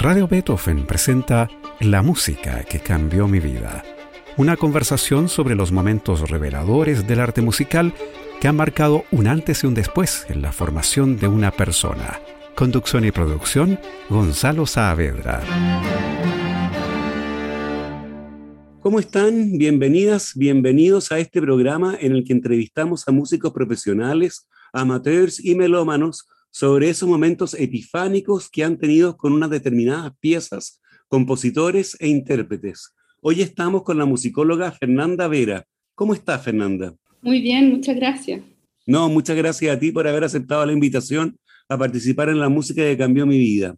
Radio Beethoven presenta La música que cambió mi vida. Una conversación sobre los momentos reveladores del arte musical que han marcado un antes y un después en la formación de una persona. Conducción y producción, Gonzalo Saavedra. ¿Cómo están? Bienvenidas, bienvenidos a este programa en el que entrevistamos a músicos profesionales, amateurs y melómanos sobre esos momentos epifánicos que han tenido con unas determinadas piezas, compositores e intérpretes. Hoy estamos con la musicóloga Fernanda Vera. ¿Cómo está, Fernanda? Muy bien, muchas gracias. No, muchas gracias a ti por haber aceptado la invitación a participar en la música que cambió mi vida.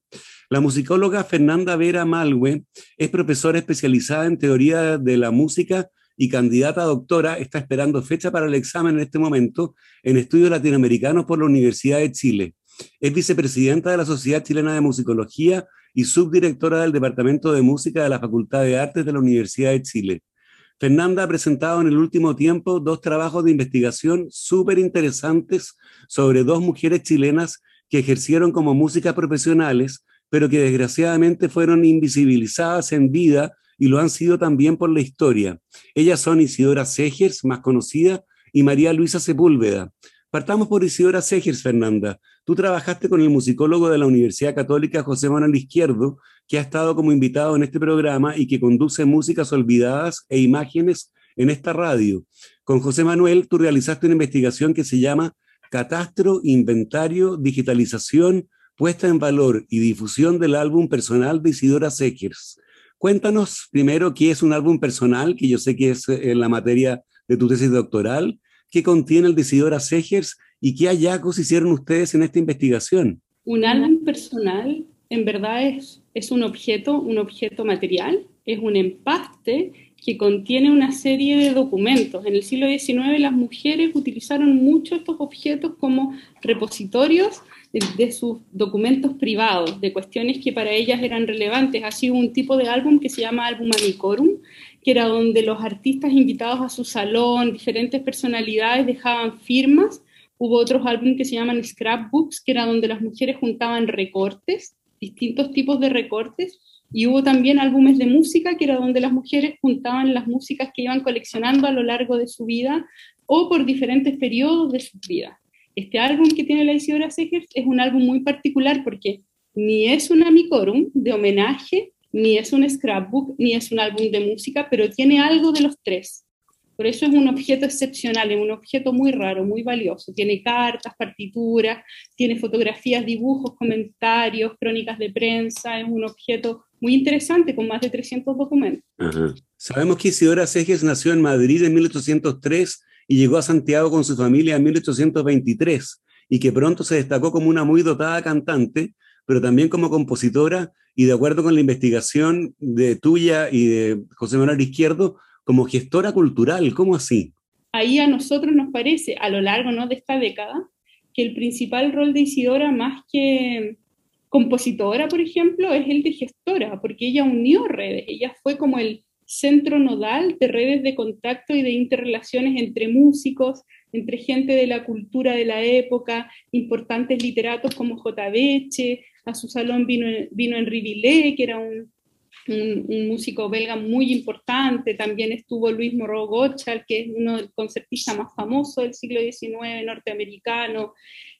La musicóloga Fernanda Vera Malwe es profesora especializada en teoría de la música y candidata a doctora. Está esperando fecha para el examen en este momento en estudios latinoamericanos por la Universidad de Chile. Es vicepresidenta de la Sociedad Chilena de Musicología y subdirectora del Departamento de Música de la Facultad de Artes de la Universidad de Chile. Fernanda ha presentado en el último tiempo dos trabajos de investigación súper interesantes sobre dos mujeres chilenas que ejercieron como músicas profesionales pero que desgraciadamente fueron invisibilizadas en vida y lo han sido también por la historia. Ellas son Isidora Segers, más conocida, y María Luisa Sepúlveda. Partamos por Isidora Segers, Fernanda. Tú trabajaste con el musicólogo de la Universidad Católica José Manuel Izquierdo, que ha estado como invitado en este programa y que conduce músicas olvidadas e imágenes en esta radio. Con José Manuel, tú realizaste una investigación que se llama Catastro, Inventario, Digitalización, puesta en valor y difusión del álbum personal de Isidora Sekers. Cuéntanos primero qué es un álbum personal, que yo sé que es en la materia de tu tesis doctoral, qué contiene el de Isidora Sekers y qué hallazgos hicieron ustedes en esta investigación. Un álbum personal en verdad es, es un objeto, un objeto material, es un empaste que contiene una serie de documentos. En el siglo XIX las mujeres utilizaron mucho estos objetos como repositorios de, sus documentos privados, de cuestiones que para ellas eran relevantes. Ha sido un tipo de álbum que se llama álbum amicorum, que era donde los artistas invitados a su salón, diferentes personalidades dejaban firmas. Hubo otros álbumes que se llaman scrapbooks, que era donde las mujeres juntaban recortes, distintos tipos de recortes. Y hubo también álbumes de música, que era donde las mujeres juntaban las músicas que iban coleccionando a lo largo de su vida o por diferentes periodos de su vida. Este álbum que tiene la Isidora Segers es un álbum muy particular porque ni es un amicorum de homenaje, ni es un scrapbook, ni es un álbum de música, pero tiene algo de los tres. Por eso es un objeto excepcional, es un objeto muy raro, muy valioso. Tiene cartas, partituras, tiene fotografías, dibujos, comentarios, crónicas de prensa. Es un objeto muy interesante con más de 300 documentos. Sabemos que Isidora Segers nació en Madrid en 1803 y llegó a Santiago con su familia en 1823 y que pronto se destacó como una muy dotada cantante, pero también como compositora y de acuerdo con la investigación de tuya y de José Manuel Izquierdo, como gestora cultural. ¿Cómo así? Ahí a nosotros nos parece, a lo largo ¿no? de esta década, que el principal rol de Isidora, más que compositora, por ejemplo, es el de gestora, porque ella unió redes, ella fue como el centro nodal de redes de contacto y de interrelaciones entre músicos, entre gente de la cultura de la época, importantes literatos como J. Beche, a su salón vino, vino Henri Villet, que era un, un, músico belga muy importante, también estuvo Luis Moreau Gottschalk, que es uno de los concertistas más famosos del siglo XIX norteamericano,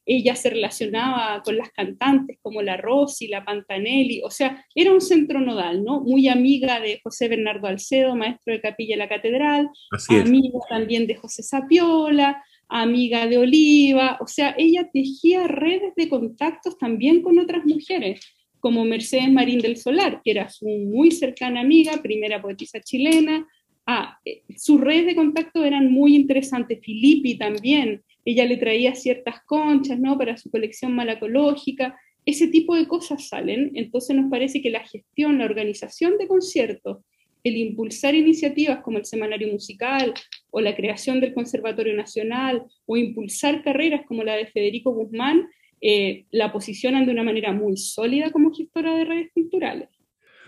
ella se relacionaba con las cantantes como la Rossi, la Pantanelli, o sea, era un centro nodal, ¿no? Muy amiga de José Bernardo Alcedo, maestro de capilla de la catedral, amiga también de José Sapiola, amiga de Oliva, o sea, ella tejía redes de contactos también con otras mujeres, como Mercedes Marín del Solar, que era su muy cercana amiga, primera poetisa chilena. Ah, eh, sus redes de contacto eran muy interesantes, Filippi también, ella le traía ciertas conchas, ¿no? Para su colección malacológica, ese tipo de cosas salen, entonces nos parece que la gestión, la organización de conciertos, el impulsar iniciativas como el Semanario Musical o la creación del Conservatorio Nacional o impulsar carreras como la de Federico Guzmán, eh, la posicionan de una manera muy sólida como gestora de redes culturales.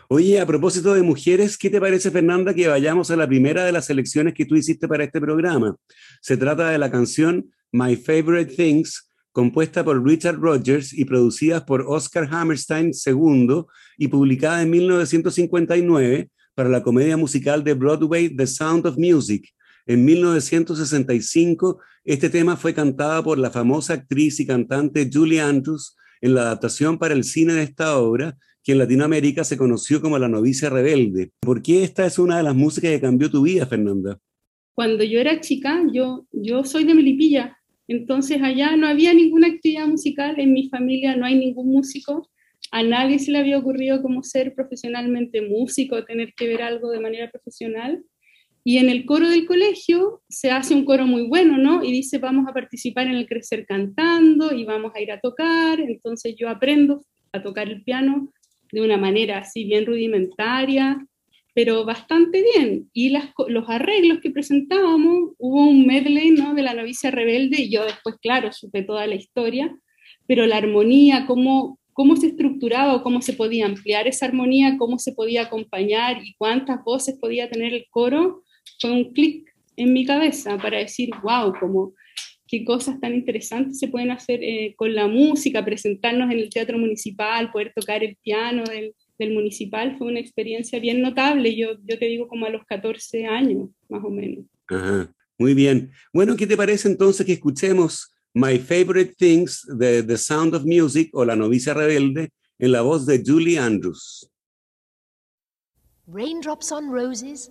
Oye, a propósito de mujeres, ¿qué te parece, Fernanda, que vayamos a la primera de las selecciones que tú hiciste para este programa? Se trata de la canción My Favorite Things compuesta por Richard Rogers y producida por Oscar Hammerstein II y publicada en 1959 para la comedia musical de Broadway The Sound of Music. En 1965, este tema fue cantado por la famosa actriz y cantante Julie Andrews en la adaptación para el cine de esta obra, que en Latinoamérica se conoció como La novicia rebelde. ¿Por qué esta es una de las músicas que cambió tu vida, Fernanda? Cuando yo era chica, yo, yo soy de Melipilla, entonces allá no había ninguna actividad musical, en mi familia no hay ningún músico, a nadie se le había ocurrido como ser profesionalmente músico, tener que ver algo de manera profesional. Y en el coro del colegio se hace un coro muy bueno, ¿no? Y dice, vamos a participar en el crecer cantando y vamos a ir a tocar. Entonces yo aprendo a tocar el piano de una manera así bien rudimentaria, pero bastante bien. Y las, los arreglos que presentábamos, hubo un medley ¿no? de la novicia rebelde, y yo después, claro, supe toda la historia, pero la armonía, cómo, cómo se estructuraba o cómo se podía ampliar esa armonía, cómo se podía acompañar y cuántas voces podía tener el coro, fue un clic en mi cabeza para decir, wow, como qué cosas tan interesantes se pueden hacer eh, con la música, presentarnos en el teatro municipal, poder tocar el piano del, del municipal fue una experiencia bien notable, yo, yo te digo como a los 14 años, más o menos. Muy bien. Bueno, ¿qué te parece entonces que escuchemos My Favorite Things de The Sound of Music o La novicia rebelde en la voz de Julie Andrews? Raindrops on roses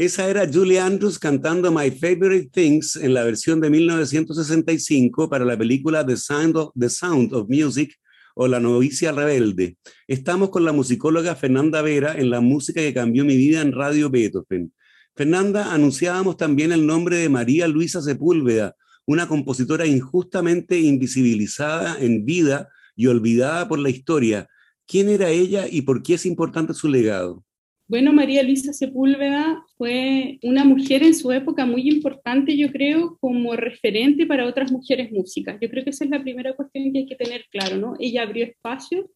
Esa era Julie Andrews cantando My Favorite Things en la versión de 1965 para la película The Sound of, The Sound of Music o La novicia rebelde. Estamos con la musicóloga Fernanda Vera en la música que cambió mi vida en Radio Beethoven. Fernanda, anunciábamos también el nombre de María Luisa Sepúlveda, una compositora injustamente invisibilizada en vida y olvidada por la historia. ¿Quién era ella y por qué es importante su legado? Bueno, María Luisa Sepúlveda fue una mujer en su época muy importante, yo creo, como referente para otras mujeres músicas. Yo creo que esa es la primera cuestión que hay que tener claro, ¿no? Ella abrió espacios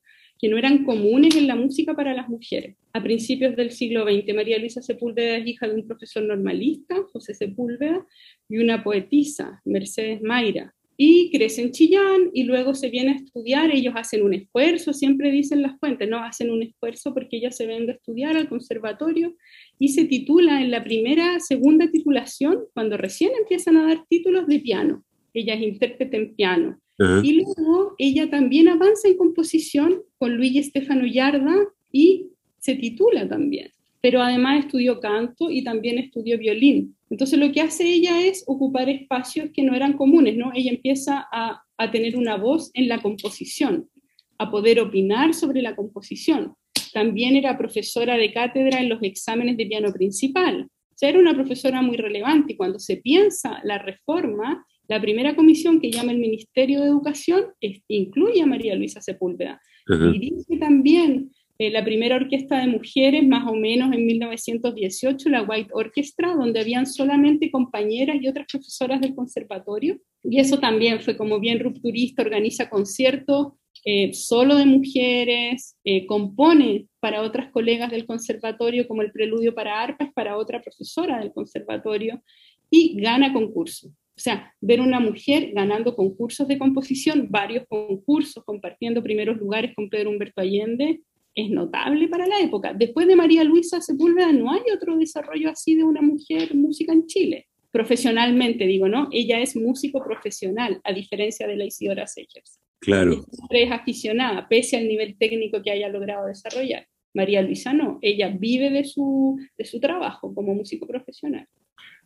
que no eran comunes en la música para las mujeres. A principios del siglo XX, María Luisa Sepúlveda es hija de un profesor normalista, José Sepúlveda, y una poetisa, Mercedes Mayra y crece en Chillán y luego se viene a estudiar, ellos hacen un esfuerzo, siempre dicen las fuentes, ¿no? Hacen un esfuerzo porque ella se venga a estudiar al conservatorio y se titula en la primera, segunda titulación, cuando recién empiezan a dar títulos de piano. Ella es intérprete en piano. Y luego ella también avanza en composición con Luigi Stefano Yarda y se titula también. Pero además estudió canto y también estudió violín. Entonces lo que hace ella es ocupar espacios que no eran comunes, ¿no? Ella empieza a, a tener una voz en la composición, a poder opinar sobre la composición. También era profesora de cátedra en los exámenes de piano principal. O sea, era una profesora muy relevante y cuando se piensa la reforma, la primera comisión que llama el Ministerio de Educación incluye a María Luisa Sepúlveda. Y dice también eh, la primera orquesta de mujeres, más o menos en 1918, la White Orchestra, donde habían solamente compañeras y otras profesoras del conservatorio. Y eso también fue como bien rupturista, organiza conciertos eh, solo de mujeres, eh, compone para otras colegas del conservatorio como el preludio para arpas para otra profesora del conservatorio y gana concursos. O sea, ver una mujer ganando concursos de composición, varios concursos, compartiendo primeros lugares con Pedro Humberto Allende, es notable para la época. Después de María Luisa Sepúlveda no hay otro desarrollo así de una mujer música en Chile. Profesionalmente digo, ¿no? Ella es músico profesional, a diferencia de la Isidora Segers. Claro. Es aficionada, pese al nivel técnico que haya logrado desarrollar. María Luisa no, ella vive de su, de su trabajo como músico profesional.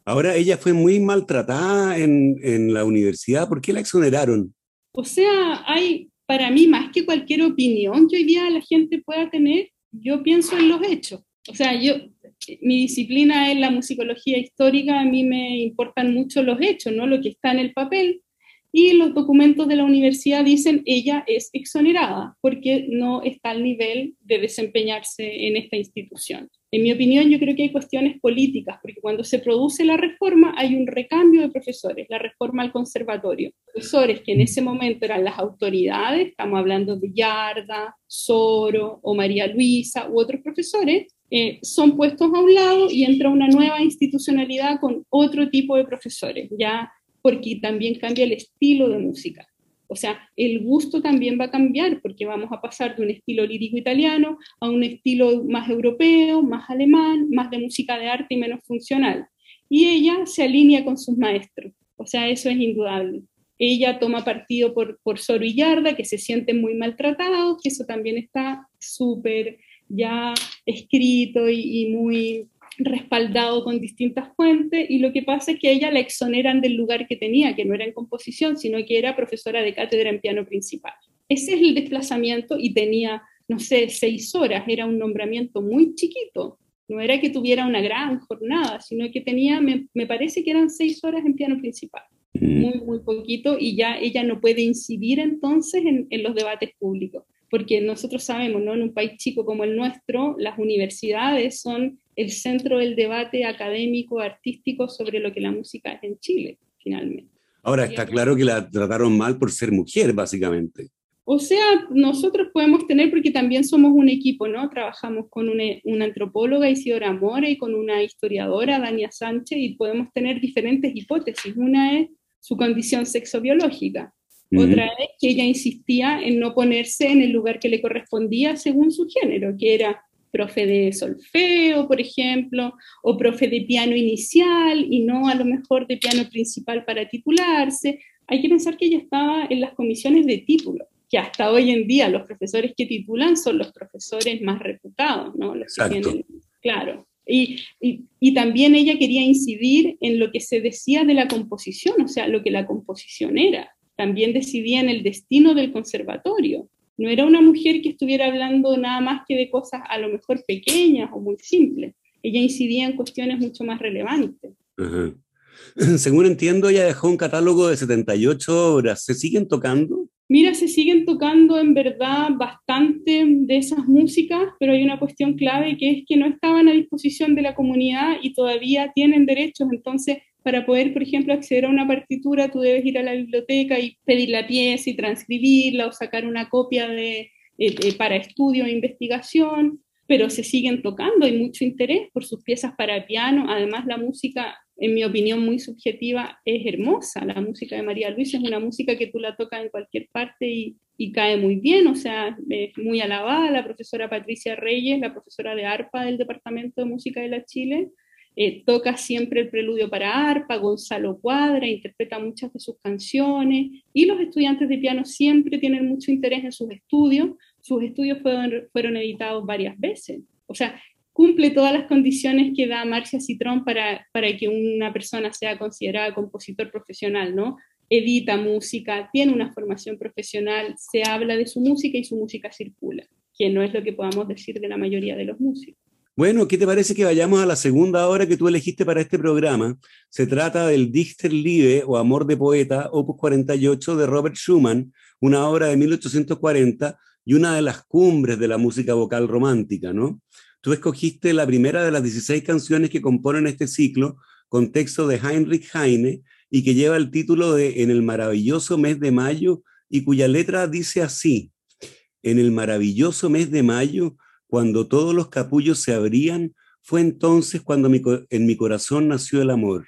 Ahora, ella fue muy maltratada en, en la universidad, ¿por qué la exoneraron? O sea, hay para mí, más que cualquier opinión que hoy día la gente pueda tener, yo pienso en los hechos. O sea, yo, mi disciplina es la musicología histórica, a mí me importan mucho los hechos, no lo que está en el papel, y los documentos de la universidad dicen ella es exonerada porque no está al nivel de desempeñarse en esta institución. En mi opinión, yo creo que hay cuestiones políticas, porque cuando se produce la reforma hay un recambio de profesores, la reforma al conservatorio. Profesores que en ese momento eran las autoridades, estamos hablando de Yarda, Soro o María Luisa u otros profesores, eh, son puestos a un lado y entra una nueva institucionalidad con otro tipo de profesores, ya porque también cambia el estilo de música. O sea, el gusto también va a cambiar porque vamos a pasar de un estilo lírico italiano a un estilo más europeo, más alemán, más de música de arte y menos funcional. Y ella se alinea con sus maestros. O sea, eso es indudable. Ella toma partido por, por Soro y Yarda, que se sienten muy maltratados, que eso también está súper ya escrito y, y muy respaldado con distintas fuentes y lo que pasa es que a ella la exoneran del lugar que tenía, que no era en composición, sino que era profesora de cátedra en piano principal. Ese es el desplazamiento y tenía, no sé, seis horas, era un nombramiento muy chiquito, no era que tuviera una gran jornada, sino que tenía, me, parece que eran seis horas en piano principal, muy, muy poquito, y ya ella no puede incidir entonces en, en los debates públicos porque nosotros sabemos, ¿no? En un país chico como el nuestro, las universidades son el centro del debate académico, artístico sobre lo que la música es en Chile, finalmente. Ahora está claro que la trataron mal por ser mujer, básicamente. O sea, nosotros podemos tener, porque también somos un equipo, ¿no? Trabajamos con una, una antropóloga, Isidora Mora, y con una historiadora, Dania Sánchez, y podemos tener diferentes hipótesis. Una es su condición sexobiológica, otra es que ella insistía en no ponerse en el lugar que le correspondía según su género, que era profe de solfeo, por ejemplo, o profe de piano inicial y no a lo mejor de piano principal para titularse. Hay que pensar que ella estaba en las comisiones de título, que hasta hoy en día los profesores que titulan son los profesores más reputados, ¿no? Los que tienen, claro, Y, y, también ella quería incidir en lo que se decía de la composición, o sea, lo que la composición era. También decidía en el destino del conservatorio. No era una mujer que estuviera hablando nada más que de cosas a lo mejor pequeñas o muy simples. Ella incidía en cuestiones mucho más relevantes. Según entiendo, ella dejó un catálogo de 78 obras. ¿Se siguen tocando? Mira, se siguen tocando en verdad bastante de esas músicas, pero hay una cuestión clave que es que no estaban a disposición de la comunidad y todavía tienen derechos. Entonces, para poder, por ejemplo, acceder a una partitura, tú debes ir a la biblioteca y pedir la pieza y transcribirla o sacar una copia de, eh, para estudio e investigación, pero se siguen tocando, hay mucho interés por sus piezas para piano. Además, la música en mi opinión muy subjetiva, es hermosa. La música de María Luisa es una música que tú la tocas en cualquier parte y, cae muy bien, o sea, es muy alabada. La profesora Patricia Reyes, la profesora de arpa del Departamento de Música de la Chile, eh, toca siempre el preludio para arpa, Gonzalo Cuadra interpreta muchas de sus canciones y los estudiantes de piano siempre tienen mucho interés en sus estudios. Sus estudios fueron, fueron editados varias veces. O sea, cumple todas las condiciones que da Marcia Citrón para, para que una persona sea considerada compositor profesional, ¿no? Edita música, tiene una formación profesional, se habla de su música y su música circula, que no es lo que podamos decir de la mayoría de los músicos. Bueno, ¿qué te parece que vayamos a la segunda obra que tú elegiste para este programa? Se trata del Dichterliebe o Amor de Poeta, opus 48 de Robert Schumann, una obra de 1840 y una de las cumbres de la música vocal romántica, ¿no? Tú escogiste la primera de las 16 canciones que componen este ciclo con texto de Heinrich Heine y que lleva el título de En el maravilloso mes de mayo y cuya letra dice así, En el maravilloso mes de mayo, cuando todos los capullos se abrían, fue entonces cuando en mi corazón nació el amor.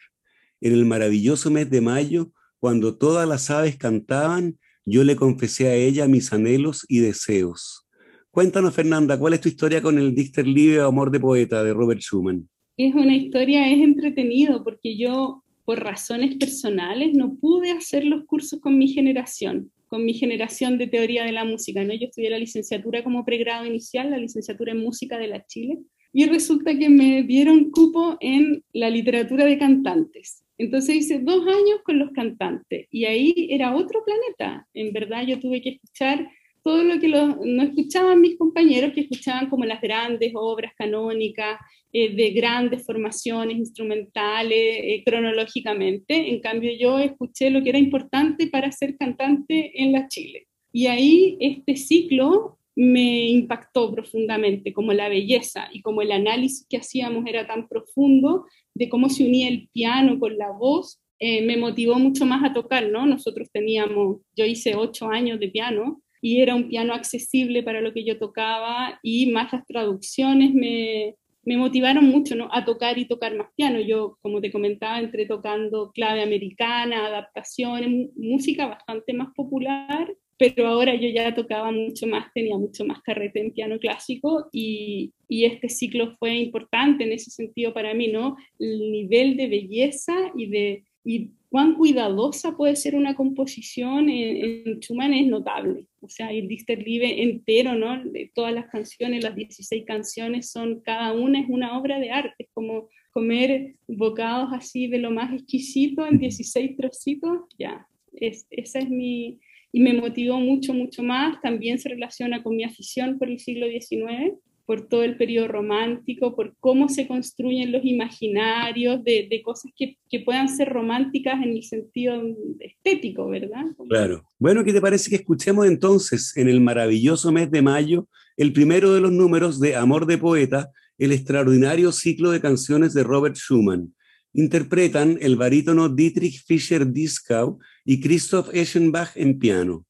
En el maravilloso mes de mayo, cuando todas las aves cantaban, yo le confesé a ella mis anhelos y deseos. Cuéntanos, Fernanda, ¿cuál es tu historia con el Dichterliebe o Amor de Poeta de Robert Schumann? Es una historia, es entretenido, porque yo, por razones personales, no pude hacer los cursos con mi generación, con mi generación de teoría de la música. ¿no? Yo estudié la licenciatura como pregrado inicial, la licenciatura en música de la Chile, y resulta que me dieron cupo en la literatura de cantantes. Entonces hice dos años con los cantantes y ahí era otro planeta. En verdad yo tuve que escuchar todo lo que no escuchaban mis compañeros, que escuchaban como las grandes obras canónicas, eh, de grandes formaciones instrumentales, eh, cronológicamente. En cambio, yo escuché lo que era importante para ser cantante en la Chile. Y ahí este ciclo me impactó profundamente, como la belleza y como el análisis que hacíamos era tan profundo de cómo se unía el piano con la voz, eh, me motivó mucho más a tocar, ¿no? Nosotros teníamos, yo hice ocho años de piano, y era un piano accesible para lo que yo tocaba y más las traducciones me, me motivaron mucho ¿no? a tocar y tocar más piano. Yo, como te comentaba, entré tocando clave americana, adaptaciones, música bastante más popular, pero ahora yo ya tocaba mucho más, tenía mucho más carrete en piano clásico y, y este ciclo fue importante en ese sentido para mí, ¿no? El nivel de belleza y de y cuán cuidadosa puede ser una composición en, Schumann es notable. O sea, el Dichterliebe entero, ¿no? De todas las canciones, las 16 canciones son, cada una es una obra de arte, es como comer bocados así de lo más exquisito en 16 trocitos, ya, es, esa es mi, y me motivó mucho, mucho más, también se relaciona con mi afición por el siglo XIX, por todo el periodo romántico, por cómo se construyen los imaginarios de, de cosas que, que, puedan ser románticas en el sentido estético, ¿verdad? Claro. Bueno, ¿qué te parece que escuchemos entonces en el maravilloso mes de mayo el primero de los números de Amor de Poeta, el extraordinario ciclo de canciones de Robert Schumann? Interpretan el barítono Dietrich Fischer-Dieskau y Christoph Eschenbach en piano.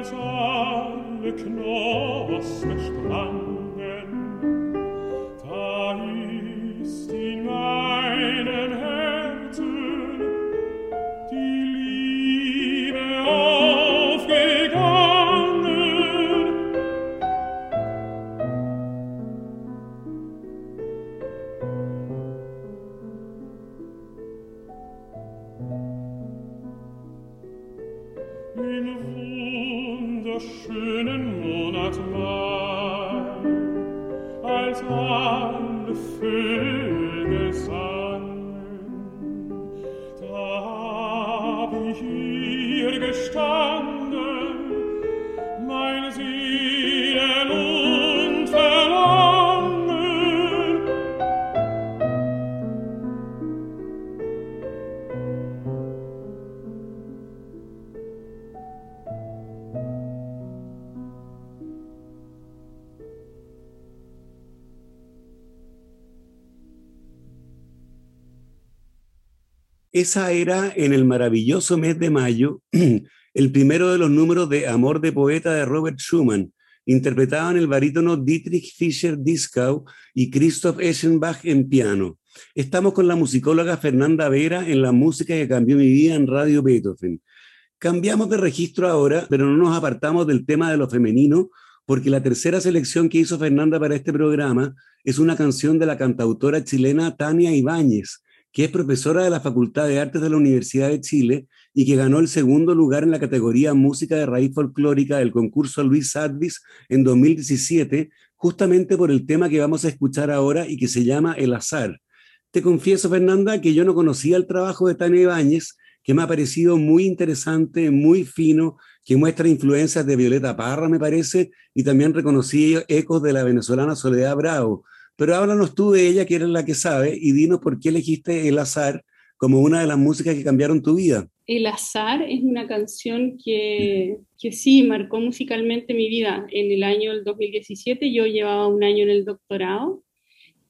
als alle Knospen strand. Esa era en el maravilloso mes de mayo, el primero de los números de Amor de Poeta de Robert Schumann, interpretaban el barítono Dietrich Fischer-Dieskau y Christoph Eschenbach en piano. Estamos con la musicóloga Fernanda Vera en la música que cambió mi vida en Radio Beethoven. Cambiamos de registro ahora, pero no nos apartamos del tema de lo femenino, porque la tercera selección que hizo Fernanda para este programa es una canción de la cantautora chilena Tania Ibáñez, que es profesora de la Facultad de Artes de la Universidad de Chile y que ganó el segundo lugar en la categoría Música de Raíz Folclórica del concurso Luis Sadvis en 2017, justamente por el tema que vamos a escuchar ahora y que se llama El Azar. Te confieso, Fernanda, que yo no conocía el trabajo de Tania Ibáñez, que me ha parecido muy interesante, muy fino, que muestra influencias de Violeta Parra, me parece, y también reconocí ecos de la venezolana Soledad Bravo. Pero háblanos tú de ella, que eres la que sabe, y dinos por qué elegiste El Azar como una de las músicas que cambiaron tu vida. El Azar es una canción que, que sí marcó musicalmente mi vida. En el año del 2017 yo llevaba un año en el doctorado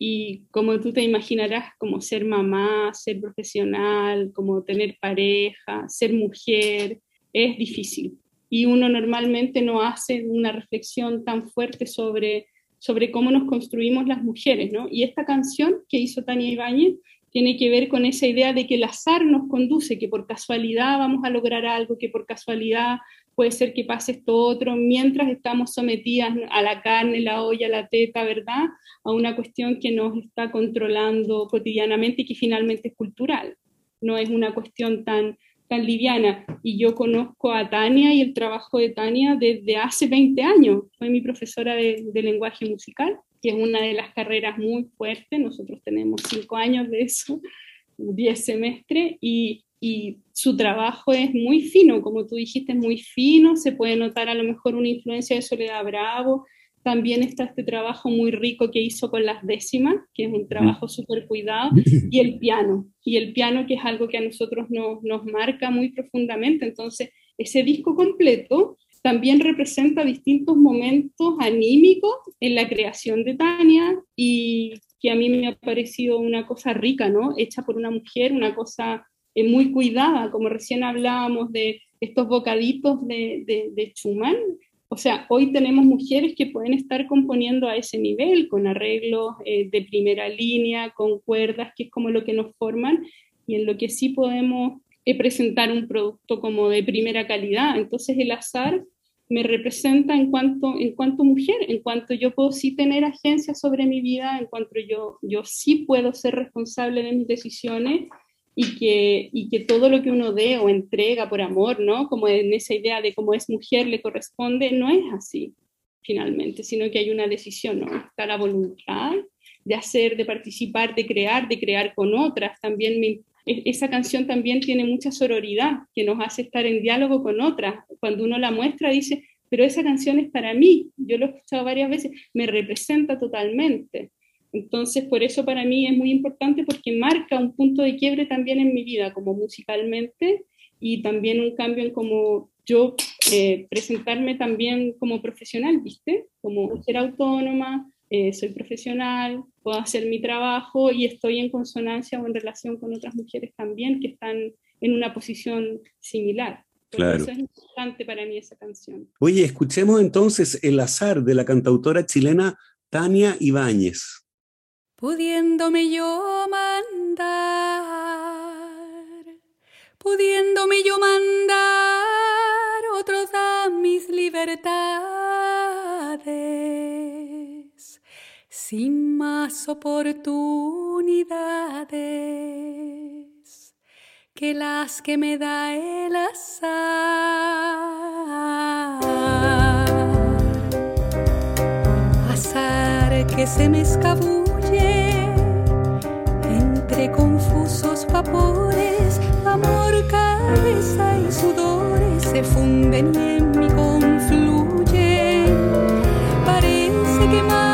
y como tú te imaginarás, como ser mamá, ser profesional, como tener pareja, ser mujer, es difícil. Y uno normalmente no hace una reflexión tan fuerte sobre, sobre cómo nos construimos las mujeres, ¿no? Y esta canción que hizo Tania Ibáñez tiene que ver con esa idea de que el azar nos conduce, que por casualidad vamos a lograr algo, que por casualidad puede ser que pase esto otro, mientras estamos sometidas a la carne, la olla, la teta, ¿verdad? A una cuestión que nos está controlando cotidianamente y que finalmente es cultural. No es una cuestión tan, tan liviana. Y yo conozco a Tania y el trabajo de Tania desde hace 20 años. Fue mi profesora de, lenguaje musical, que es una de las carreras muy fuertes. Nosotros tenemos cinco años de eso, 10 semestres, y y su trabajo es muy fino, como tú dijiste, es muy fino, se puede notar a lo mejor una influencia de Soledad Bravo, también está este trabajo muy rico que hizo con las décimas, que es un trabajo súper cuidado, y el piano, y el piano que es algo que a nosotros nos, nos marca muy profundamente, entonces ese disco completo también representa distintos momentos anímicos en la creación de Tania y que a mí me ha parecido una cosa rica, ¿no? Hecha por una mujer, una cosa eh, muy cuidada, como recién hablábamos de estos bocaditos de, de, de, Schumann. O sea, hoy tenemos mujeres que pueden estar componiendo a ese nivel, con arreglos eh, de primera línea, con cuerdas, que es como lo que nos forman, y en lo que sí podemos eh, presentar un producto como de primera calidad. Entonces el azar me representa en cuanto, en cuanto mujer, en cuanto yo puedo sí tener agencia sobre mi vida, en cuanto yo, yo sí puedo ser responsable de mis decisiones y que, y que todo lo que uno dé o entrega por amor, ¿no? Como en esa idea de cómo es mujer le corresponde, no es así finalmente, sino que hay una decisión, ¿no? Está la voluntad de hacer, de participar, de crear, de crear con otras. También me, esa canción también tiene mucha sororidad, que nos hace estar en diálogo con otras. Cuando uno la muestra, dice, pero esa canción es para mí, yo lo he escuchado varias veces, me representa totalmente. Entonces, por eso para mí es muy importante porque marca un punto de quiebre también en mi vida, como musicalmente, y también un cambio en cómo yo eh, presentarme también como profesional, ¿viste? Como ser autónoma, eh, soy profesional, puedo hacer mi trabajo y estoy en consonancia o en relación con otras mujeres también que están en una posición similar. Claro. Eso es importante para mí esa canción. Oye, escuchemos entonces El azar de la cantautora chilena Tania Ibáñez pudiéndome yo mandar, pudiéndome yo mandar otros a mis libertades, sin más oportunidades que las que me da el azar, azar que se me escapó entre confusos vapores, amor, cabeza y sudores se funden y en mí confluyen. Parece que más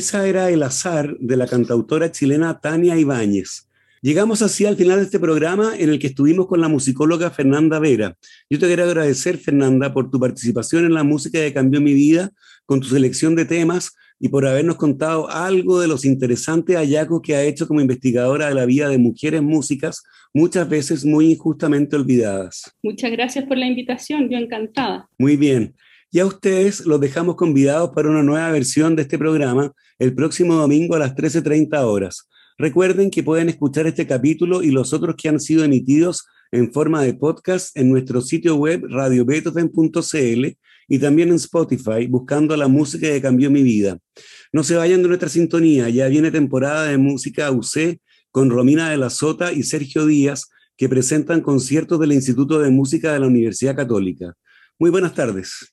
Esa era el azar de la cantautora chilena Tania Ibáñez. Llegamos así al final de este programa en el que estuvimos con la musicóloga Fernanda Vera. Yo te quiero agradecer, Fernanda, por tu participación en la música que cambió mi vida, con tu selección de temas y por habernos contado algo de los interesantes hallazgos que ha hecho como investigadora de la vida de mujeres músicas, muchas veces muy injustamente olvidadas. Muchas gracias por la invitación, yo encantada. Muy bien. Y a ustedes los dejamos convidados para una nueva versión de este programa el próximo domingo a las 13.30 horas. Recuerden que pueden escuchar este capítulo y los otros que han sido emitidos en forma de podcast en nuestro sitio web radiobeethoven.cl y también en Spotify buscando la música que cambió mi vida. No se vayan de nuestra sintonía, ya viene temporada de música UC con Romina de la Sota y Sergio Díaz que presentan conciertos del Instituto de Música de la Universidad Católica. Muy buenas tardes.